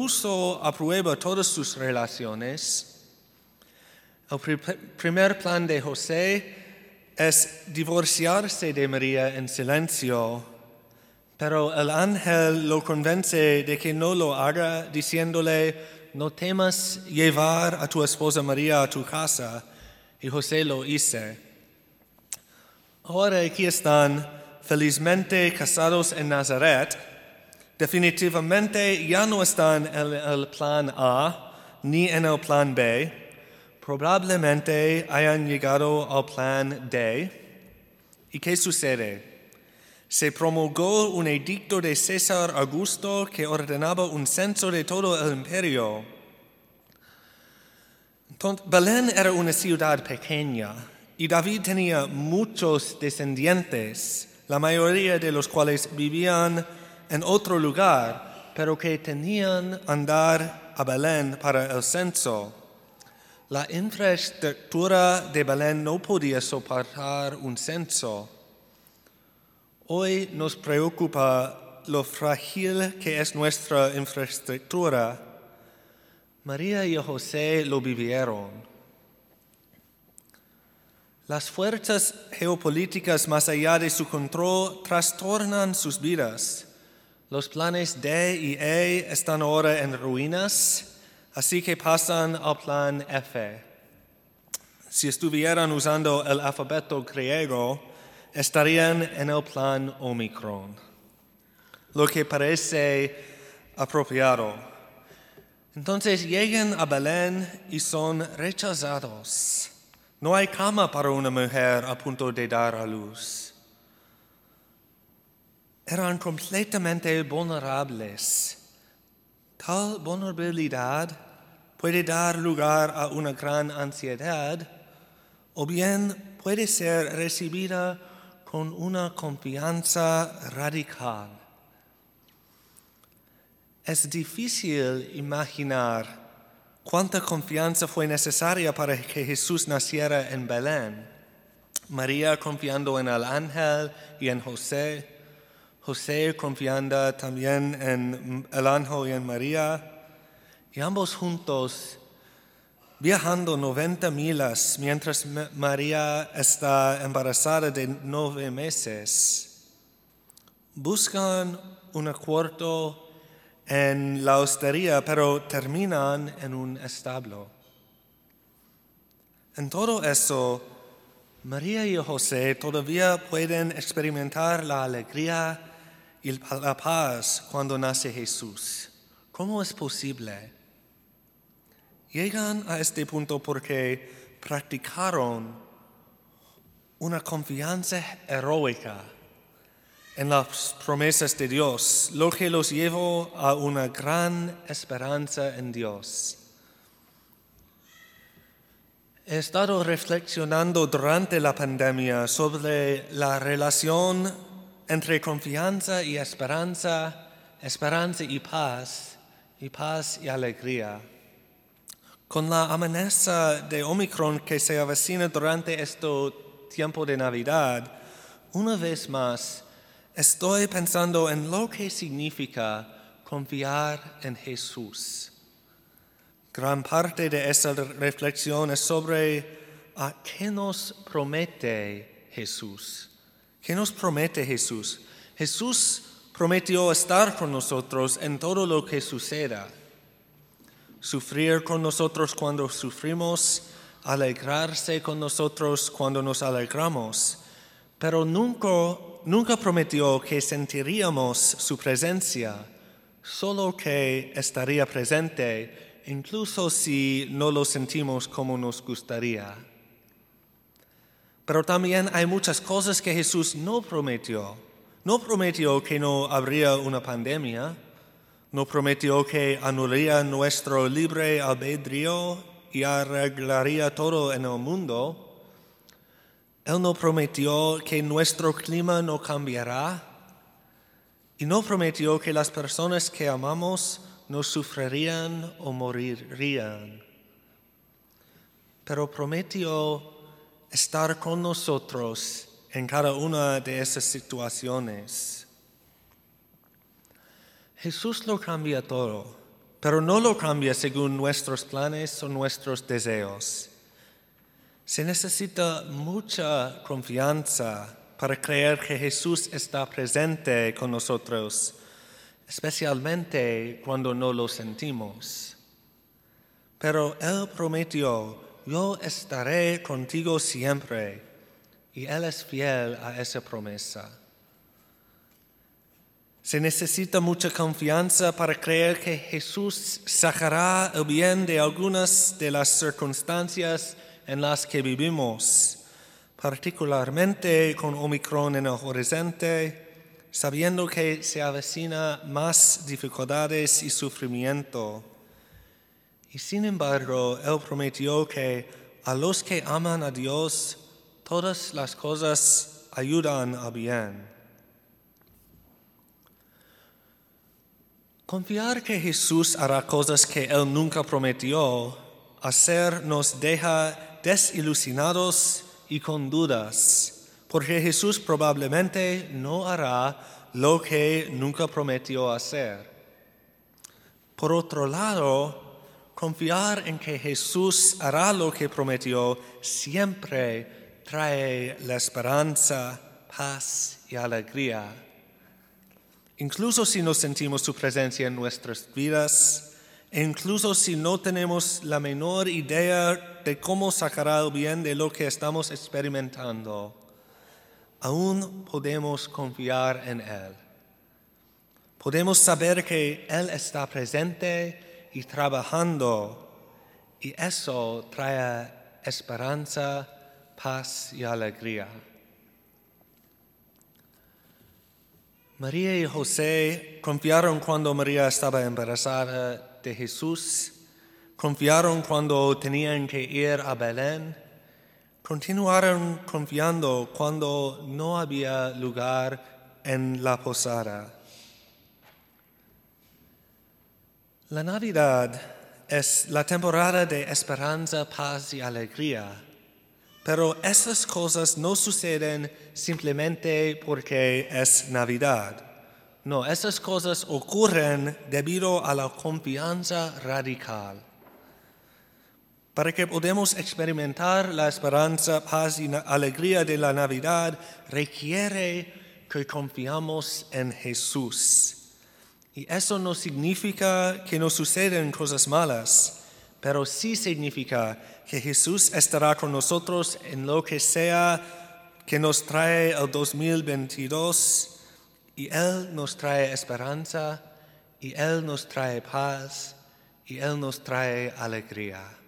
puso a todas sus relaciones. El primer plan de José es divorciarse de María en silencio, pero el ángel lo convence de que no lo haga, diciéndole, no temas llevar a tu esposa María a tu casa, y José lo hizo. Ahora aquí están felizmente casados en Nazaret, definitivamente ya no están en el plan A ni en el plan B, probablemente hayan llegado al plan D. ¿Y qué sucede? Se promulgó un edicto de César Augusto que ordenaba un censo de todo el imperio. Entonces, Belén era una ciudad pequeña y David tenía muchos descendientes, la mayoría de los cuales vivían en otro lugar, pero que tenían andar a Belén para el censo. La infraestructura de Belén no podía soportar un censo. Hoy nos preocupa lo frágil que es nuestra infraestructura. María y José lo vivieron. Las fuerzas geopolíticas más allá de su control trastornan sus vidas. Los planes D y E están ahora en ruinas, así que pasan al plan F. Si estuvieran usando el alfabeto griego, estarían en el plan Omicron, lo que parece apropiado. Entonces llegan a Belén y son rechazados. No hay cama para una mujer a punto de dar a luz. Eran completamente vulnerables. Tal vulnerabilidad puede dar lugar a una gran ansiedad o bien puede ser recibida con una confianza radical. Es difícil imaginar Cuánta confianza fue necesaria para que Jesús naciera en Belén. María confiando en el ángel y en José. José confiando también en el ángel y en María. Y ambos juntos viajando 90 milas mientras María está embarazada de nueve meses. Buscan un cuarto en la hostería, pero terminan en un establo. En todo eso, María y José todavía pueden experimentar la alegría y la paz cuando nace Jesús. ¿Cómo es posible? Llegan a este punto porque practicaron una confianza heroica en las promesas de Dios, lo que los llevó a una gran esperanza en Dios. He estado reflexionando durante la pandemia sobre la relación entre confianza y esperanza, esperanza y paz, y paz y alegría. Con la amenaza de Omicron que se avecina durante este tiempo de Navidad, una vez más, estoy pensando en lo que significa confiar en Jesús. Gran parte de esta reflexión es sobre a qué nos promete Jesús. ¿Qué nos promete Jesús? Jesús prometió estar con nosotros en todo lo que suceda. Sufrir con nosotros cuando sufrimos, alegrarse con nosotros cuando nos alegramos, pero nunca nunca prometió que sentiríamos su presencia, solo que estaría presente, incluso si no lo sentimos como nos gustaría. Pero también hay muchas cosas que Jesús no prometió. No prometió que no habría una pandemia, no prometió que anularía nuestro libre albedrío y arreglaría todo en el mundo. Él no prometió que nuestro clima no cambiará y no prometió que las personas que amamos no sufrirían o morirían. Pero prometió estar con nosotros en cada una de esas situaciones. Jesús lo cambia todo. pero no lo cambia según nuestros planes o nuestros deseos. Se necesita mucha confianza para creer que Jesús está presente con nosotros, especialmente cuando no lo sentimos. Pero Él prometió, yo estaré contigo siempre, y Él es fiel a esa promesa. Se necesita mucha confianza para creer que Jesús sacará el bien de algunas de las circunstancias en las que vivimos particularmente con Omicron en el horizonte, sabiendo que se avecina más dificultades y sufrimiento. Y sin embargo, Él prometió que a los que aman a Dios, todas las cosas ayudan a bien. Confiar que Jesús hará cosas que Él nunca prometió hacer nos deja desilusionados y con dudas, porque Jesús probablemente no hará lo que nunca prometió hacer. Por otro lado, confiar en que Jesús hará lo que prometió siempre trae la esperanza, paz y alegría. Incluso si no sentimos su presencia en nuestras vidas, e incluso si no tenemos la menor idea de cómo sacará el bien de lo que estamos experimentando, aún podemos confiar en Él. Podemos saber que Él está presente y trabajando y eso trae esperanza, paz y alegría. María y José confiaron cuando María estaba embarazada de Jesús, confiaron cuando tenían que ir a Belén, continuaron confiando cuando no había lugar en la posada. La Navidad es la temporada de esperanza, paz y alegría, pero esas cosas no suceden simplemente porque es Navidad. No, esas cosas ocurren debido a la confianza radical. Para que podamos experimentar la esperanza, paz y alegría de la Navidad, requiere que confiamos en Jesús. Y eso no significa que no suceden cosas malas, pero sí significa que Jesús estará con nosotros en lo que sea que nos trae el 2022 y Él nos trae esperanza, y Él nos trae paz, y Él nos trae alegría.